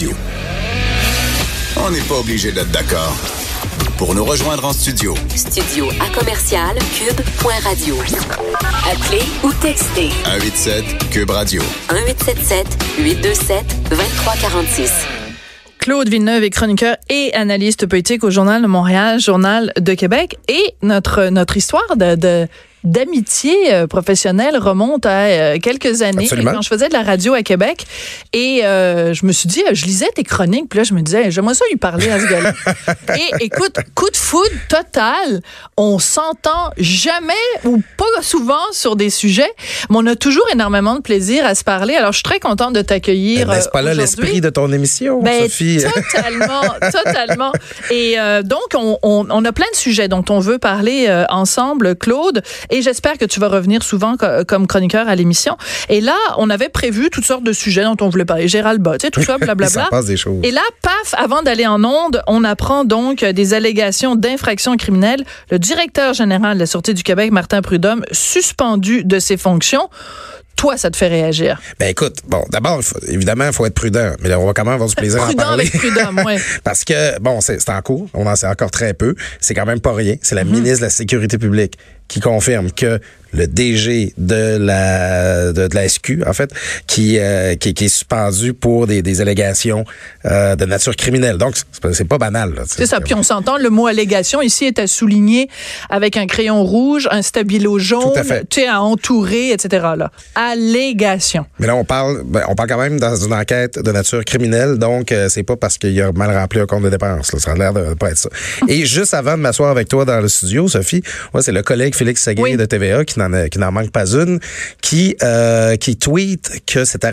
Radio. On n'est pas obligé d'être d'accord. Pour nous rejoindre en studio, Studio à commercial cube.radio. Appelez ou textez 187 Cube Radio. 1877 827 2346. Claude Villeneuve est chroniqueur et analyste politique au Journal de Montréal, Journal de Québec. Et notre, notre histoire de, de d'amitié euh, professionnelle remonte à euh, quelques années Absolument. quand je faisais de la radio à Québec et euh, je me suis dit je lisais tes chroniques puis là je me disais j'aimerais ça lui parler à ce gars-là et écoute coup de foudre total on s'entend jamais ou pas souvent sur des sujets mais on a toujours énormément de plaisir à se parler alors je suis très contente de t'accueillir N'est-ce pas là l'esprit de ton émission, Ben, Sophie? Totalement, totalement. Et euh, donc, on, on, on a plein de sujets dont on veut parler euh, ensemble, Claude. Et j'espère que tu vas revenir souvent co- comme chroniqueur à l'émission. Et là, on avait prévu toutes sortes de sujets dont on voulait parler. Gérald Bott, tu sais, tout ça, Ça blablabla. passe des choses. Et là, paf, avant d'aller en onde, on apprend donc des allégations d'infraction criminelle. Le directeur général de la Sûreté du Québec, Martin Prudhomme, suspendu de ses fonctions. Toi, ça te fait réagir? Ben écoute, bon, d'abord, évidemment, il faut être prudent, mais là, on va quand même avoir du plaisir à en Prudent parler. avec Prudhomme, ouais. Parce que, bon, c'est c'est en cours, on en sait encore très peu, c'est quand même pas rien. C'est la ministre de la Sécurité publique qui confirme que le DG de la de, de la SQ, en fait, qui, euh, qui, qui est suspendu pour des, des allégations euh, de nature criminelle. Donc, c'est pas- banal. C'est ça. Puis on s'entend, le mot allégation ici est à souligner avec un crayon rouge, un stabilo jaune, à tu sais, à entourer, etc. Là. Allégation. Mais là, on parle, ben, on parle quand même dans une enquête de nature criminelle, donc euh, c'est pas parce qu'il a mal rempli un compte de dépenses. Là, ça a l'air de pas être ça. Et juste avant de m'asseoir avec toi dans le studio, Sophie, moi, c'est le collègue Félix Seguin Oui. de TVA qui n'en a- qui n'en manque pas une, qui euh, qui tweet que cette,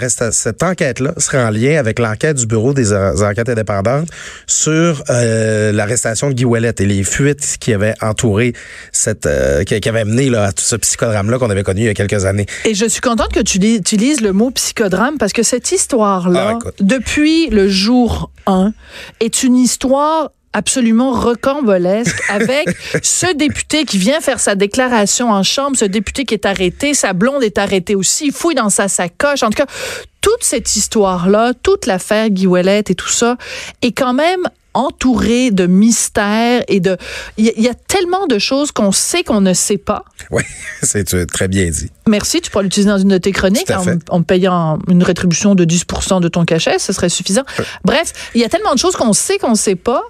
enquête-là serait en lien avec l'enquête du bureau des enquêtes indépendantes sur euh, l'arrestation de Guy Ouellet et les fuites qui avaient entouré cette, euh, qui, qui avaient mené là, à tout ce psychodrame-là qu'on avait connu il y a quelques années. Et je suis contente que tu li- utilises le mot psychodrame parce que cette histoire-là, Ah, depuis le jour 1, est une histoire absolument rocambolesque avec ce député qui vient faire sa déclaration en chambre, ce député qui est arrêté, sa blonde est arrêtée aussi, il fouille dans sa sacoche. En tout cas, toute cette histoire-là, toute l'affaire Guy Ouellet et tout ça est quand même entourée de mystères et de... Il y, a- il y a tellement de choses qu'on sait qu'on ne sait pas. Oui, c'est très bien dit. Merci, tu pourras l'utiliser dans une de tes chroniques en, payant une rétribution de 10 de ton cachet, ce serait suffisant. Bref, il y a tellement de choses qu'on sait qu'on sait pas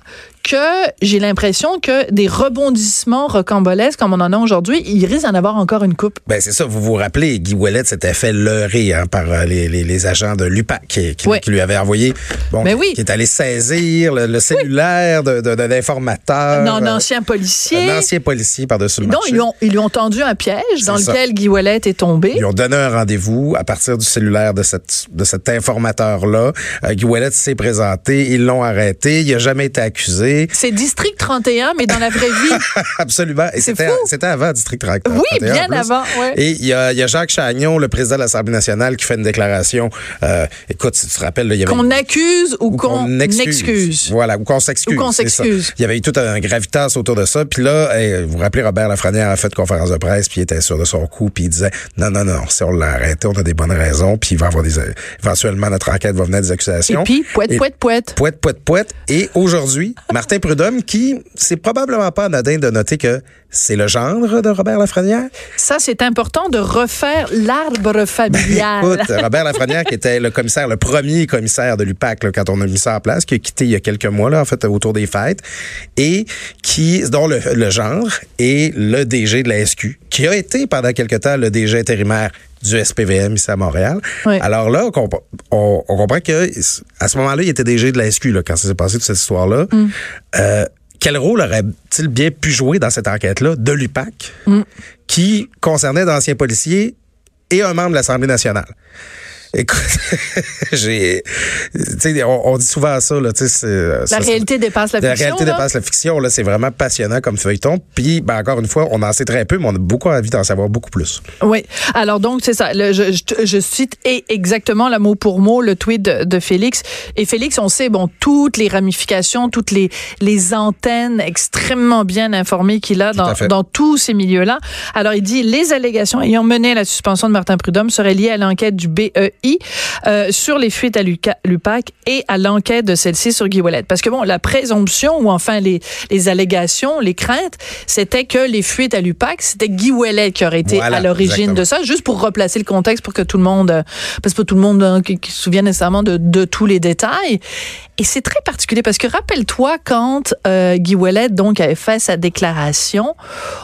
que j'ai l'impression que des rebondissements rocambolesques comme on en a aujourd'hui, il risque d'en avoir encore une coupe. Ben c'est ça, vous vous rappelez, Guy Ouellet s'était fait leurrer hein, par euh, les, les, les agents de l'UPAC qui, qui, Oui. qui lui avaient envoyé, bon, Ben qui- oui. qui est allé saisir le, le cellulaire de l'informateur. Un ancien policier. un ancien policier par-dessus le marché. ils lui, ont, ils lui ont tendu un piège dans ça. lequel Guy Ouellet est tombé. Ils ont donné un rendez-vous à partir du cellulaire de, cette, de cet informateur-là. Euh, Guy Ouellet s'est présenté, ils l'ont arrêté, il a jamais été accusé. C'est District 31, mais dans la vraie vie. Absolument. Et c'était, fou. c'était avant District 30. Oui, 31, bien avant, ouais. Et il y a, il y a Jacques Chagnon, le président de l'Assemblée nationale, qui fait une déclaration. Euh, écoute, si tu te rappelles, il y avait Qu'on accuse ou, ou qu'on excuse. Voilà, ou qu'on s'excuse. Ou qu'on s'excuse. Il y avait eu tout un gravitas autour de ça. Puis là, hey, vous vous rappelez, Robert Lafrenière a fait une conférence de presse, puis il était sûr de son coup, puis il disait non, non, non, si on l'a arrêté, on a des bonnes raisons, puis il va avoir des éventuellement notre enquête va venir des Et accusations. puis, poète, Et- poète, poète. Poète, poète, poète. Et aujourd'hui, Martin Prudhomme, qui, c'est probablement pas anodin de noter que c'est le gendre de Robert Lafrenière. Ça, c'est important de refaire l'arbre familial. Écoute, Robert Lafrenière, qui était le commissaire, le premier commissaire de l'UPAC, là, quand on a mis ça en place, qui a quitté il y a quelques mois, là, en fait, autour des fêtes, et qui, dont le, le genre est le DG de la SQ, qui a été pendant quelque temps le DG intérimaire du SPVM ici à Montréal. Oui. Alors là, on, comp- on- on comprend que à ce moment-là, il était DG de la SQ là, quand ça s'est passé toute cette histoire-là. Euh, quel rôle aurait-il bien pu jouer dans cette enquête-là de l'UPAC qui concernait d'anciens policiers et un membre de l'Assemblée nationale? Écoute, j'ai, tu sais, on, on dit souvent ça, là, tu sais, c'est- La ça- réalité dépasse la la fiction. réalité là. dépasse la fiction, là, c'est vraiment passionnant comme feuilleton. Puis, ben, encore une fois, on en sait très peu, mais on a beaucoup envie d'en savoir beaucoup plus. Oui. Alors donc c'est ça. Le- je, je- je cite et exactement le mot pour mot le tweet de, de Félix. Et Félix, on sait bon toutes les ramifications, toutes les les antennes extrêmement bien informées qu'il a dans, dans tous ces milieux-là. Alors il dit les allégations ayant mené à la suspension de Martin Prudhomme seraient liées à l'enquête du BEI I, euh, sur les fuites à l'UPAC et à l'enquête de celle-ci sur Guy Ouellet. Parce que bon, la présomption ou enfin les, les allégations, les craintes, c'était que les fuites à l'UPAC, c'était Guy Ouellet qui aurait été à l'origine de ça, juste pour replacer le contexte pour que tout le monde, euh, parce que pas tout le monde hein, qui, se souvienne nécessairement de, de tous les détails. Et c'est très particulier parce que rappelle-toi quand euh, Guy Ouellet donc avait fait sa déclaration,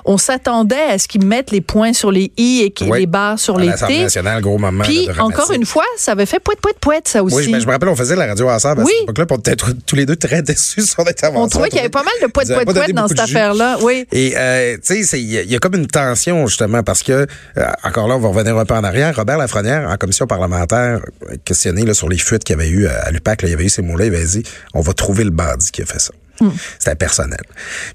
on s'attendait à ce qu'il mette les points sur les i et qu'il les barres sur les t. nationale, gros moment. Puis encore une fois, ça avait fait poète poète poète ça aussi. Oui, mais je me rappelle on faisait la radio ensemble à oui. cette époque-là, pour être tous les deux très déçus sur son intervention. On trouvait qu'il y avait pas mal de poète poète poète dans cette affaire-là, oui. Et euh, tu sais, il y, a comme une tension justement parce que euh, encore là, on va revenir un peu en arrière. Robert Lafrenière en commission parlementaire questionné là, sur les fuites qu'il y avait eu à l'UPAC, il y avait eu ces mots-là, il avait on va trouver le bandit qui a fait ça. Hmm. C'était personnel.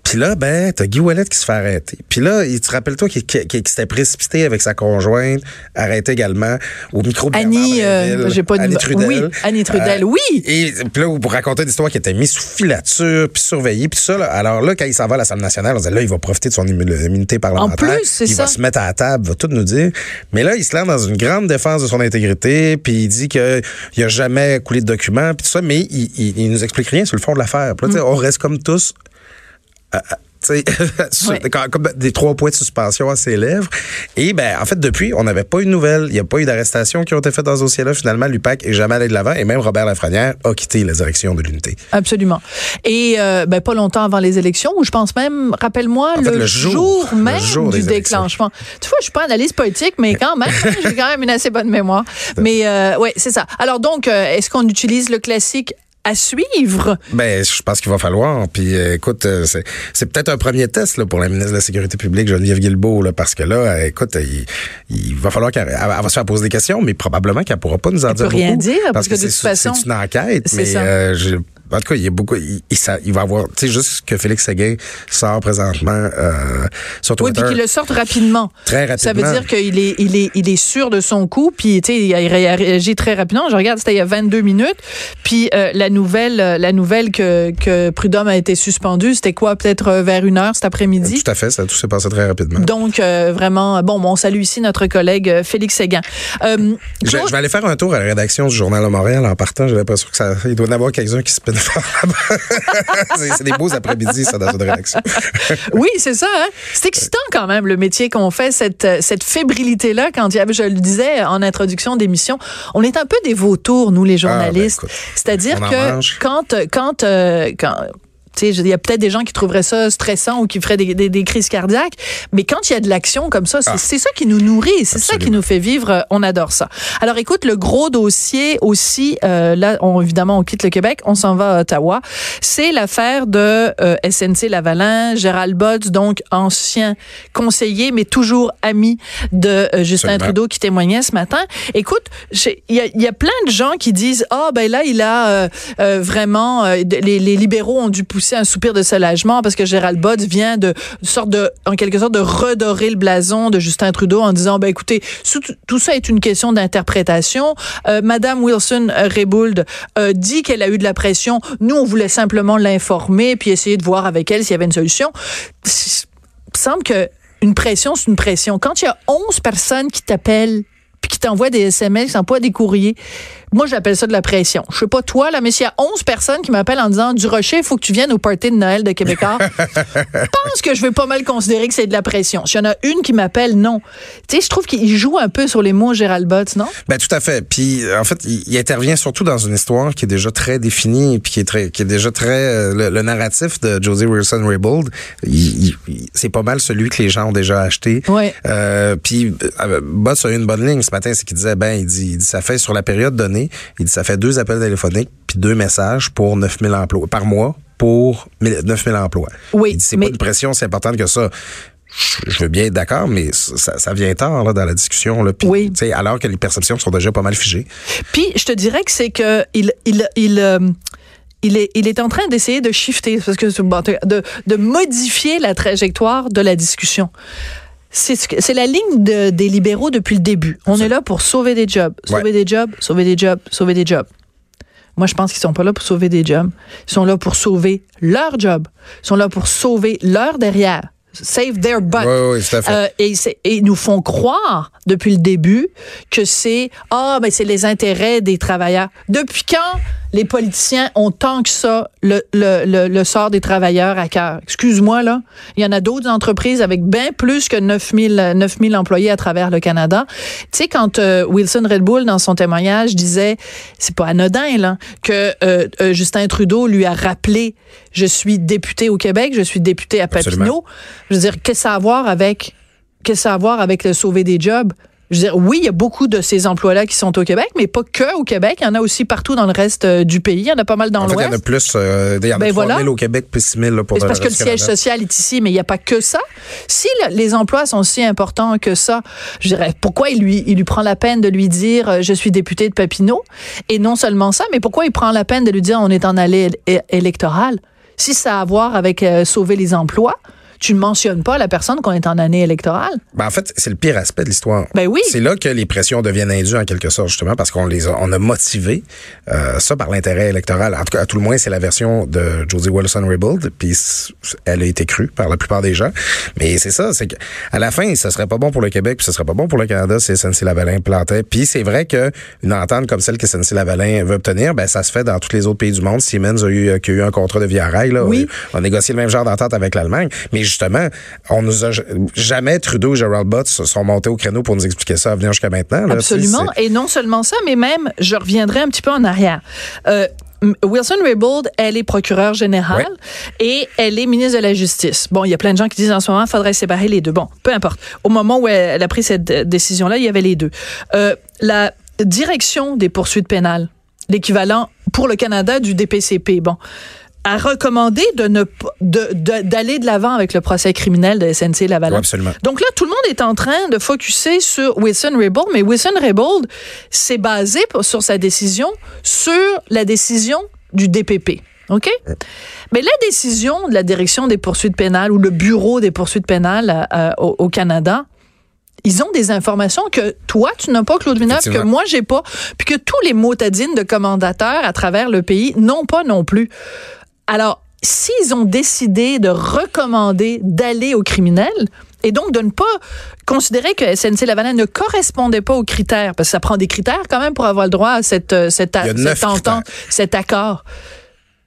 Puis là, ben, t'as Guy Wallet qui se fait arrêter. Puis là, il te rappelle-toi qu'il s'était précipité avec sa conjointe, arrêté également au micro de Annie, euh, j'ai pas Annie Trudel. Oui, Annie Trudel, euh, oui. Et puis là, pour raconter une histoire qui était mise sous filature, puis surveillée, puis ça. alors là, quand il s'en va à l'Assemblée nationale, on disait là, il va profiter de son immunité parlementaire. En plus, c'est ça. Il va se mettre à la table, va tout nous dire. Mais là, il se lance dans une grande défense de son intégrité, puis il dit qu'il a jamais coulé de documents, puis tout ça, mais il, il, nous explique rien sur le fond de l'affaire. Puis là, mm. on reste comme tous euh, euh, comme des trois points de suspension à ses lèvres. Et ben, en fait, depuis, on n'avait pas eu de nouvelles. Il n'y a pas eu d'arrestation qui ont été faites dans ce dossier-là. Finalement, l'UPAC est jamais allé de l'avant et même Robert Lafrenière a quitté la direction de l'unité. Absolument. Et euh, ben, pas longtemps avant les élections, ou je pense même, rappelle-moi, le, jour, même du déclenchement. Tu vois, je suis pas analyste politique, mais quand même, j'ai quand même une assez bonne mémoire. Mais euh, ouais, c'est ça. Alors donc, est-ce qu'on utilise le classique à suivre. Ben, je pense qu'il va falloir. Puis, euh, écoute, euh, c'est peut-être un premier test là, pour la ministre de la Sécurité publique, Geneviève Guilbeault, là, parce que là, euh, écoute, il, va falloir qu'elle va se faire poser des questions, mais probablement qu'elle pourra pas nous en elle dire peut rien dire, parce, que, de toute façon, c'est une enquête. Mais en tout cas, il y a beaucoup. Il, il, va avoir. Tu sais, juste que Félix Séguin sort présentement euh, sur Twitter. Oui, puis qu'il le sorte rapidement. Très rapidement. Ça veut dire qu'il est, il est, il est sûr de son coup. Puis, tu sais, il a réagi très rapidement. Je regarde, c'était il y a 22 minutes. Puis, euh, la nouvelle, euh, la nouvelle que, que Prudhomme a été suspendu, c'était quoi, peut-être euh, vers une heure cet après-midi? Tout à fait. Ça tout s'est passé très rapidement. Donc, vraiment, bon, on salue ici notre collègue Félix Séguin. Je, je, vais aller faire un tour à la rédaction du Journal de Montréal en partant. J'ai l'impression que ça, il doit y en avoir quelques-uns qui se c'est des beaux après-midi, ça, dans une réaction. oui, c'est ça. Hein? C'est excitant quand même, le métier qu'on fait, cette, cette fébrilité-là. Quand je le disais en introduction d'émission, on est un peu des vautours, nous, les ah, ben, journalistes. C'est-à-dire que quand, quand, euh, quand il y a peut-être des gens qui trouveraient ça stressant ou qui feraient des, des, des crises cardiaques, mais quand il y a de l'action comme ça, c'est ah. ça qui nous nourrit, c'est ça qui nous fait vivre. Euh, on adore ça. Alors écoute, le gros dossier aussi, euh, là, on, évidemment, on quitte le Québec, on s'en va à Ottawa. C'est l'affaire de euh, SNC Lavalin, Gérald Botts, donc ancien conseiller, mais toujours ami de euh, Justin Trudeau qui témoignait ce matin. Écoute, il y a, y a, plein de gens qui disent, ah oh, ben là, il a vraiment, les, les libéraux ont dû pousser un soupir de soulagement parce que Gérald Bott vient de, sorte de, en quelque sorte, de redorer le blason de Justin Trudeau en disant, ben écoutez, tout ça est une question d'interprétation. Euh, Madame Wilson Rebould euh, dit qu'elle a eu de la pression. Nous, on voulait simplement l'informer puis essayer de voir avec elle s'il y avait une solution. Il semble que une pression, c'est une pression. Quand il y a 11 personnes qui t'appellent puis qui t'envoient des SMS, qui t'envoient des courriers, moi, j'appelle ça de la pression. Je sais pas toi, là, mais s'il y a 11 personnes qui m'appellent en disant Du Rocher, il faut que tu viennes au party de Noël de Québécois, je pense que je vais pas mal considérer que c'est de la pression. S'il y en a une qui m'appelle, non. Tu sais, je trouve qu'il joue un peu sur les mots Gérald Botts, non? Ben, tout à fait. Puis, en fait, il, intervient surtout dans une histoire qui est déjà très définie, puis qui est, très, qui est déjà très. Euh, le, narratif de Josie Wilson Raybould, c'est pas mal celui que les gens ont déjà acheté. Ouais. Euh, puis, euh, Botts a eu une bonne ligne ce matin, c'est qu'il disait ben, il dit, il dit, ça fait sur la période donnée il dit ça fait deux appels téléphoniques puis deux messages pour 9000 emplois par mois pour 9000 emplois. Oui. Il dit c'est pas une pression si importante que ça je veux bien être d'accord, mais ça, vient tard là, dans la discussion. Là, oui. Alors que les perceptions sont déjà pas mal figées. Puis, je te dirais que c'est que il, il, il, euh, il, est, il est en train d'essayer de shifter, parce que, de, de modifier la trajectoire de la discussion. C'est la ligne des libéraux depuis le début. On est là pour sauver des jobs, sauver des jobs, sauver des jobs, sauver des jobs. Moi, je pense qu'ils sont pas là pour sauver des jobs. Ils sont là pour sauver leur job. Ils sont là pour sauver leur derrière. Save their butt. Oui, oui. Euh, et, et ils nous font croire depuis le début que c'est ah mais c'est les intérêts des travailleurs. Depuis quand les politiciens ont tant que ça le, le, le, le sort des travailleurs à cœur Excuse-moi là, il y en a d'autres entreprises avec bien plus que 9000 9000 employés à travers le Canada. Tu sais quand euh, Wilson Red Bull dans son témoignage disait c'est pas anodin là que euh, euh, Justin Trudeau lui a rappelé je suis député au Québec, je suis député à Absolument. Papineau. Je veux dire, qu'est-ce à voir avec, qu'est-ce à voir avec le sauver des jobs? Je veux dire, oui, il y a beaucoup de ces emplois-là qui sont au Québec, mais pas que au Québec. Il y en a aussi partout dans le reste euh, du pays. Il y en a pas mal dans En fait, il y en a l'Ouest. plus. euh, il y en a Ben 3 000 voilà. au Québec, puis 6 000 là, pour C'est parce que le siège Canada. social est ici, mais il n'y a pas que ça. Si le- les emplois sont si importants que ça, je dirais, pourquoi il lui, il lui prend la peine de lui dire euh, je suis député de Papineau? Et non seulement ça, mais pourquoi il prend la peine de lui dire on est en allée électorale? Si ça a à voir avec euh, sauver les emplois, tu ne mentionnes pas la personne qu'on est en année électorale. Ben, en fait, c'est le pire aspect de l'histoire. Ben oui. C'est là que les pressions deviennent indues en quelque sorte, justement, parce qu'on les a, on a motivé euh, ça par l'intérêt électoral. En tout cas, à tout le moins, c'est la version de Josie Wilson-Raybould, puis elle a été crue par la plupart des gens. Mais c'est ça, c'est que à la fin, ce serait pas bon pour le Québec, puis ce serait pas bon pour le Canada si SNC-Lavalin plantait. Puis c'est vrai que une entente comme celle que SNC-Lavalin veut obtenir, ben ça se fait dans tous les autres pays du monde. Siemens a eu, qui a eu un contrat de via rail, là, Oui. on a négocié le même genre d'entente avec l'Allemagne. Mais justement, on nous a jamais Trudeau et Gerald Butts se sont montés au créneau pour nous expliquer ça à venir jusqu'à maintenant. là. Absolument. Et non seulement ça, mais même, je reviendrai un petit peu en arrière. Euh, Wilson Raybould, elle est procureure générale et elle est ministre de la Justice. Bon, il y a plein de gens qui disent en ce moment, il faudrait séparer les deux. Bon, peu importe. Au moment où elle, elle a pris cette euh, décision-là, il y avait les deux. Euh, la direction des poursuites pénales, l'équivalent pour le Canada du DPCP, bon, a recommandé de ne pas- de- de- d'aller de l'avant avec le procès criminel de SNC Lavalin. Oui, absolument. Donc là, tout le monde est en train de focuser sur Wilson Raybould, mais Wilson Raybould s'est basé pour- sur sa décision sur la décision du DPP. OK? Mais la décision de la direction des poursuites pénales ou le bureau des poursuites pénales euh, au, au Canada, ils ont des informations que toi, tu n'as pas, Claude Villeneuve, que moi, j'ai pas, puis que tous les motadines de commandateurs à travers le pays n'ont pas non plus. Alors, s'ils ont décidé de recommander d'aller aux criminels et donc de ne pas considérer que SNC Lavalin ne correspondait pas aux critères, parce que ça prend des critères quand même pour avoir le droit à cette, euh, cette, entente, cet accord.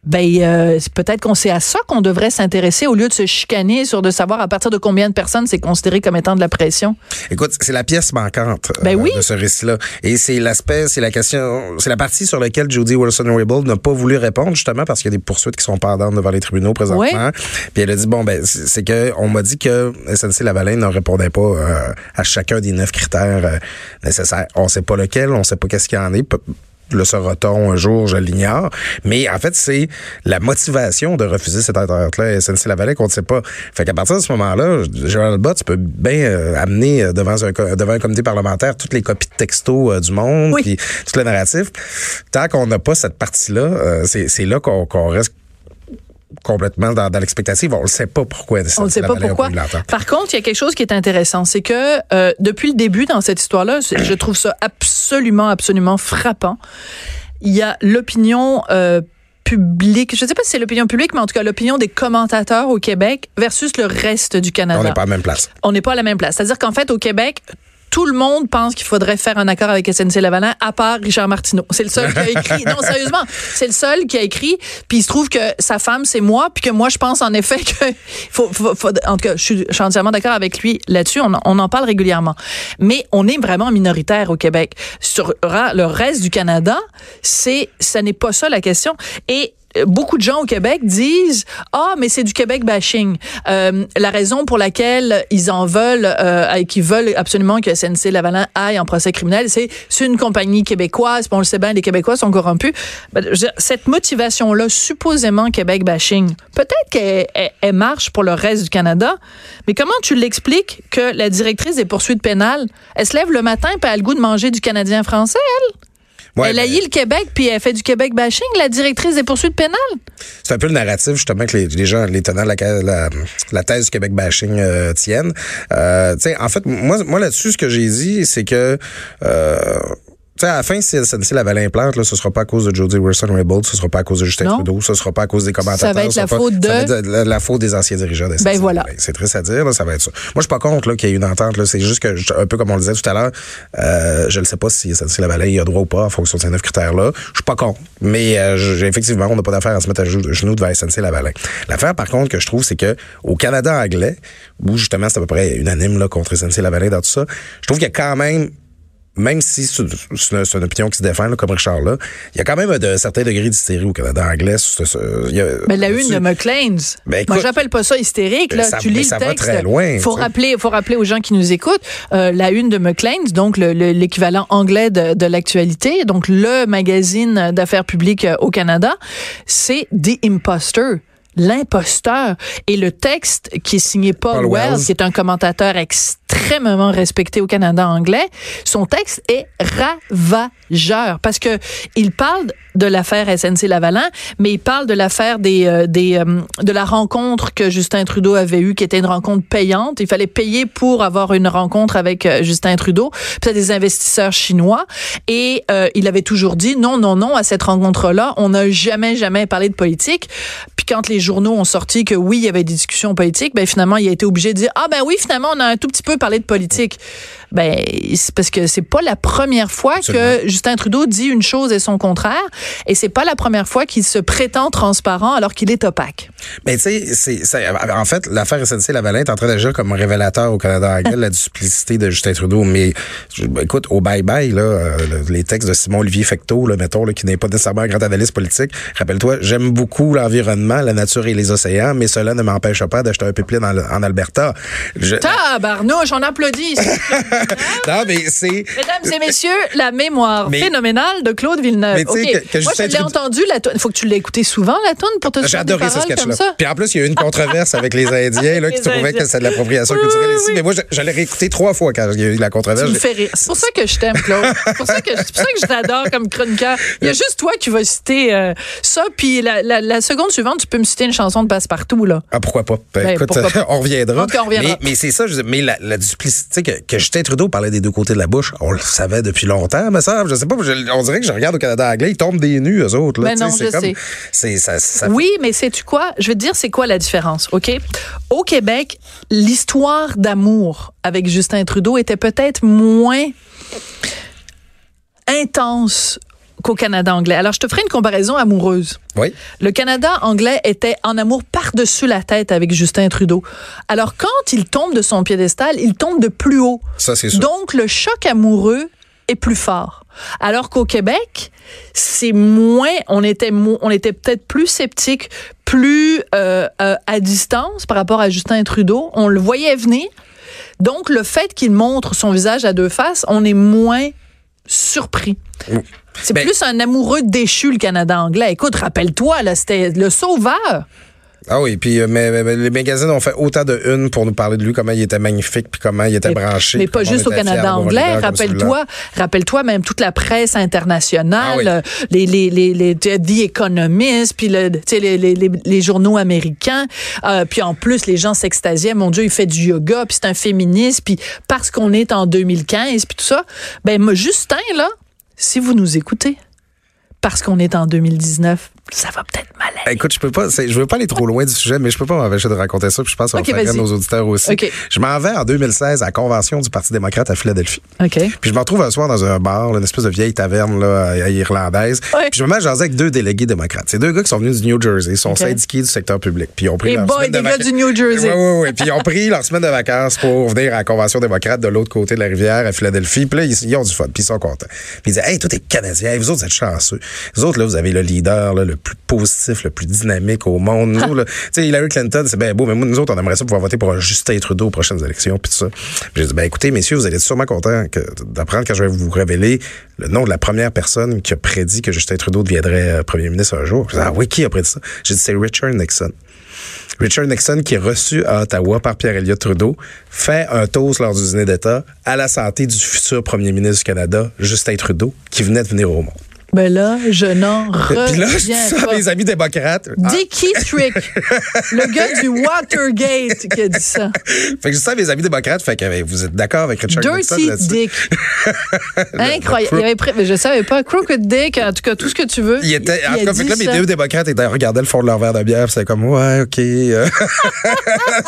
Ben, euh, peut-être qu'on c'est à ça qu'on devrait s'intéresser au lieu de se chicaner sur de savoir à partir de combien de personnes c'est considéré comme étant de la pression. Écoute, c'est la pièce manquante euh, Ben oui. de ce récit-là. Et c'est l'aspect, c'est la question, c'est la partie sur laquelle Judy Wilson-Raybould n'a pas voulu répondre, justement parce qu'il y a des poursuites qui sont pendantes devant les tribunaux présentement. Puis elle a dit, bon, ben, c'est que on m'a dit que SNC-Lavalin ne répondait pas euh, à chacun des neuf critères euh, nécessaires. On sait pas lequel, on sait pas qu'est-ce qu'il y en est. Le saura-t-on un jour, je l'ignore. Mais en fait, c'est la motivation de refuser cette entente-là à SNC-Lavalin qu'on ne sait pas. Fait qu'à partir de ce moment-là, Gérald Bott peut bien euh, amener euh, devant un, devant un comité parlementaire toutes les copies de textos euh, du monde, Oui. puis tout le narratif. Tant qu'on n'a pas cette partie-là, euh, c'est là qu'on qu'on reste complètement dans, dans l'expectative. On ne sait pas pourquoi. On ne sait pas pourquoi. Par contre, il y a quelque chose qui est intéressant, c'est que euh, depuis le début dans cette histoire-là, je trouve ça absolument, absolument frappant. Il y a l'opinion euh, publique, je ne sais pas si c'est l'opinion publique, mais en tout cas l'opinion des commentateurs au Québec versus le reste du Canada. On n'est pas à la même place. on n'est pas à la même place. C'est-à-dire qu'en fait, au Québec, tout le monde pense qu'il faudrait faire un accord avec SNC-Lavalin, à part Richard Martineau. C'est le seul qui a écrit. Non, sérieusement, c'est le seul qui a écrit. Puis il se trouve que sa femme, c'est moi, puis que moi, je pense en effet que faut, faut- faut- en tout cas, je suis, je suis entièrement d'accord avec lui là-dessus. On, en- on en parle régulièrement. Mais on est vraiment minoritaire au Québec. Sur le reste du Canada, c'est, ça n'est pas ça la question. Et beaucoup de gens au Québec disent ah mais c'est du Québec bashing. Euh, la raison pour laquelle ils en veulent euh, et qu'ils veulent absolument que SNC Lavalin aille en procès criminel c'est c'est une compagnie québécoise on le sait bien les Québécois sont corrompus. Ben, cette motivation là supposément Québec bashing peut-être qu'elle elle- elle marche pour le reste du Canada mais comment tu l'expliques que la directrice des poursuites pénales elle se lève le matin elle a le goût de manger du Canadien français elle? Ouais, elle ben, haït le Québec, puis elle fait du Québec bashing, la directrice des poursuites pénales. C'est un peu le narratif, justement, que les, les gens, les tenants de la, la, la thèse du Québec bashing euh, tiennent. Euh, en fait, moi, moi là-dessus, ce que j'ai dit, c'est que... Euh, sais, à la fin, si SNC Lavalin plante, là, ce sera pas à cause de Jody Wilson-Raybould, ce sera pas à cause de Justin Non. Trudeau, ce sera pas à cause des commentateurs. Ça va être la pas- faute de- ça va être la, la faute des anciens dirigeants de Ben voilà. Lavalin. C'est triste à dire, là, ça va être ça. Moi, je suis pas contre là, qu'il y ait une entente. Là. C'est juste que, un peu comme on le disait tout à l'heure, euh, je ne sais pas si SNC Lavalin y a droit ou pas en fonction de ces neuf critères-là. Je suis pas contre. Mais euh, je- effectivement, on n'a pas d'affaire à se mettre à genoux devant SNC Lavalin. L'affaire, par contre, que je trouve, c'est que au Canada anglais, où justement c'est à peu près unanime là, contre SNC Lavalin dans tout ça, je trouve qu'il y a quand même même si c'est une, opinion qui se défend, là, comme Richard là, il y a quand même un certain degré d'hystérie au Canada anglais. y a- Mais la une de McLean's. Ben, Moi, j'appelle pas ça hystérique. Là. ça- tu lis ça le va texte. très loin, Faut rappeler, faut rappeler aux gens qui nous écoutent euh, la une de McLean's, donc le- le- l'équivalent anglais de, de l'actualité, donc le magazine d'affaires publiques euh, au Canada, c'est The Imposter. L'imposteur. Et le texte qui est signé Paul, Paul Wells, Wells. qui est un commentateur extrêmement respecté au Canada anglais, son texte est ravageur parce que il parle de l'affaire SNC Lavalin, mais il parle de l'affaire des, euh, des euh, de la rencontre que Justin Trudeau avait eue, qui était une rencontre payante. Il fallait payer pour avoir une rencontre avec euh, Justin Trudeau. Puis des investisseurs chinois et euh, il avait toujours dit non, non, non à cette rencontre-là. On n'a jamais, jamais parlé de politique. Puis quand les journaux ont sorti que oui, il y avait des discussions politiques, ben finalement, il a été obligé de dire ah ben oui, finalement, on a un tout petit peu parlé de politique. Ben c'est parce que c'est pas la première fois Absolument. que Justin Trudeau dit une chose et son contraire, et c'est pas la première fois qu'il se prétend transparent alors qu'il est opaque. Mais tu sais, en fait, l'affaire SNC Lavalin est en train d'agir comme un révélateur au Canada anglais de la duplicité de Justin Trudeau. Mais je- ben, écoute, au bye-bye, là, euh, le- les textes de Simon-Olivier Fecteau, là, mettons, là, qui n'est pas nécessairement un grand analyste politique, rappelle-toi, j'aime beaucoup l'environnement, la nature et les océans, mais cela ne m'empêche pas d'acheter un pipeline en, en Alberta. Je- Tabarnouche, on applaudit. non, mais c'est... Mesdames et messieurs, la mémoire Mais- phénoménale de Claude Villeneuve. Mais tu sais OK. que- que Moi, je l'ai entendu, la. Il faut que tu l'aies écouté souvent, la toune, pour te adoré ce sketch-là. Puis en plus, il y a eu une controverse avec les Indiens là, qui Les trouvaient Indiens. que c'était de l'appropriation Oui, culturelle ici. oui. Mais moi, l'ai réécouté trois fois quand il y a eu la controverse. Tu me fais rire. C'est pour ça que je t'aime, Claude. C'est pour ça que, c'est pour ça que je t'adore comme chroniqueur. Il y a juste toi qui vas citer euh, ça, puis la, la, la seconde suivante, tu peux me citer une chanson de Passepartout, là. Ah, pourquoi pas? Ben, Ben, écoute, pourquoi pas? on reviendra. Ok, on reviendra. Mais, mais c'est ça, je dis- mais la, la duplicité que, que Justin Trudeau parlait des deux côtés de la bouche, on le savait depuis longtemps, mais ça, je sais pas, je- on dirait que je regarde au Canada anglais, ils tombent des nus, eux autres. Là, Ben tu sais, non, je comme- sais. Ça- Oui, mais sais-tu quoi? Je vais te dire c'est quoi la différence, OK? Au Québec, l'histoire d'amour avec Justin Trudeau était peut-être moins intense qu'au Canada anglais. Alors, je te ferai une comparaison amoureuse. Oui. Le Canada anglais était en amour par-dessus la tête avec Justin Trudeau. Alors, quand il tombe de son piédestal, il tombe de plus haut. Ça, c'est sûr. Donc, le choc amoureux est plus fort. Alors qu'au Québec, c'est moins, on était, on était peut-être plus sceptique, plus euh, euh, à distance par rapport à Justin Trudeau. On le voyait venir. Donc, le fait qu'il montre son visage à deux faces, on est moins surpris. C'est Ben- plus un amoureux déchu, le Canada anglais. Écoute, rappelle-toi, là, c'était le sauveur. Ah oui, puis euh, mais, les magazines ont fait autant de une pour nous parler de lui, comment il était magnifique, puis comment il était Mais- branché. Mais pas juste au Canada anglais. Rappelle-toi, rappelle-toi même toute la presse internationale, Ah oui. euh, les, les, les, les The Economist, puis le, les, les, les, les journaux américains. Euh, puis en plus, les gens s'extasiaient. Mon Dieu, il fait du yoga, puis c'est un féministe, puis parce qu'on est en 2015, puis tout ça. Ben, Justin, là, si vous nous écoutez, parce qu'on est en 2019, ça va peut-être mal aller. Écoute, je peux pas, je veux pas aller trop loin du sujet, mais je peux pas m'empêcher de raconter ça, puis je pense qu'on Ok, va nos auditeurs aussi. Je m'en vais en 2016 à la convention du Parti démocrate à Philadelphie. Puis je me retrouve un soir dans un bar, là, une espèce de vieille taverne là, à- irlandaise. Puis je me mets à jaser avec deux délégués démocrates. C'est deux gars qui sont venus du New Jersey, ils sont syndiqués du secteur public. Puis ils ont pris Les leur boys semaine de gars du New Jersey. Oui, oui, oui. Puis ils ont pris leur semaine de vacances pour venir à la convention démocrate de l'autre côté de la rivière à Philadelphie. Puis là, ils, ils ont du fun, puis ils sont contents. Puis ils disent, hey, toi, t'es Canadien, vous autres, vous êtes chanceux. Vous autres, là, vous avez le leader là, le plus positif, le plus dynamique au monde. Nous, là, tu sais, Hillary Clinton, c'est bien beau, mais nous autres, on aimerait ça pouvoir voter pour un Justin Trudeau aux prochaines élections, puis tout ça. J'ai dit, ben écoutez, messieurs, vous allez être sûrement contents d'apprendre quand je vais vous révéler le nom de la première personne qui a prédit que Justin Trudeau deviendrait euh, premier ministre un jour. Dit, ah oui, qui a prédit ça? J'ai dit, c'est Richard Nixon. Richard Nixon, qui est reçu à Ottawa par Pierre-Éliott Trudeau, fait un toast lors du dîner d'État à la santé du futur premier ministre du Canada, Justin Trudeau, qui venait de venir au monde. Ben là, je n'en Puis là, je dis reviens ça à pas. mes amis démocrates. Ah, Dickie Trick, le gars du Watergate qui a dit ça. fait que je dis ça à mes amis démocrates. Fait que ben, vous êtes d'accord avec Richard Dirty? Dick. Incroyable. Il avait mais je savais pas. Crooked Dick, en tout cas, tout ce que tu veux. Il était, en a tout cas, fait dit que là, mes deux démocrates étaient, regardaient le fond de leur verre de bière, c'était comme, ouais, OK. euh.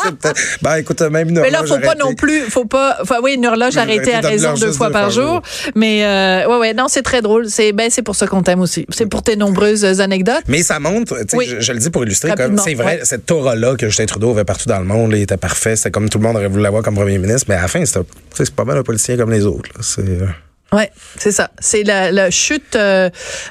C'est ben, écoute, même une Mais là, horloge faut pas non plus, faut pas, enfin oui, une horloge arrêtée à raison deux fois deux par jour. Mais euh, ouais, ouais, non, c'est très drôle. C'est ben, c'est pour ça qu'on t'aime aussi. C'est pour tes nombreuses anecdotes. Mais ça montre, Oui. je, je le dis pour illustrer, comme c'est vrai, ouais. cette aura-là que Justin Trudeau avait partout dans le monde, là, il était parfait, c'était comme tout le monde aurait voulu l'avoir comme premier ministre, mais à la fin, c'est pas mal un politicien comme les autres. C'est, Ouais, c'est ça. C'est la, la chute, euh,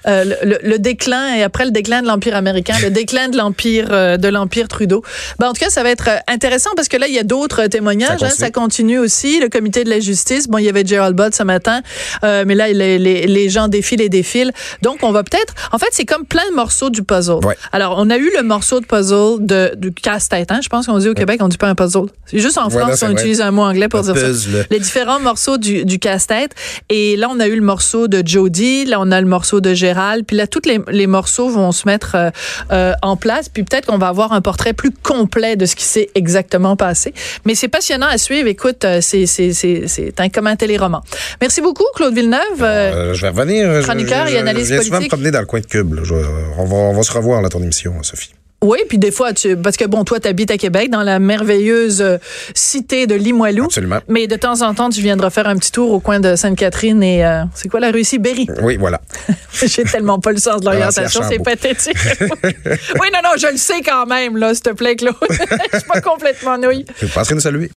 euh, le, le déclin et après le déclin de l'empire américain, le déclin de l'empire euh, de l'empire Trudeau. Ben, en tout cas, ça va être intéressant parce que là, il y a d'autres témoignages. Ça hein, continue. ça continue aussi. Le comité de la justice. Bon, il y avait Gerald Budd ce matin, mais là, les, les, les gens défilent et défilent. Donc, on va peut-être. En fait, c'est comme plein de morceaux du puzzle. Ouais. Alors, on a eu le morceau de puzzle de du casse-tête. Hein? Je pense qu'on dit au Québec, on dit pas un puzzle. C'est juste en France c'est on vrai. utilise un mot anglais pour Un dire ça les différents morceaux du, du casse-tête. Et là, on a eu le morceau de Jody, là, on a le morceau de Gérald. Puis là, tous les, les morceaux vont se mettre euh, euh, en place. Puis peut-être qu'on va avoir un portrait plus complet de ce qui s'est exactement passé. Mais c'est passionnant à suivre. Écoute, euh, c'est c'est- c'est- c'est un, comme un téléroman. Merci beaucoup, Claude Villeneuve. Euh, je vais revenir. je- chroniqueur je, et je- analyste Je viens souvent me politique. promener dans le coin de Cube. va, on va se revoir, là, ton émission, Sophie. Oui, puis des fois, tu, parce que bon, toi, tu habites à Québec, dans la merveilleuse euh, cité de Limoilou. Absolument. Mais de temps en temps, tu viendras faire un petit tour au coin de Sainte-Catherine et euh, c'est quoi la rue ici? Berry. Oui, voilà. J'ai tellement pas le sens de l'orientation, Ah, c'est à c'est pathétique. oui, non, non, je le sais quand même, là, s'il te plaît, Claude. Je suis pas complètement nouille. Je passerai nous saluer.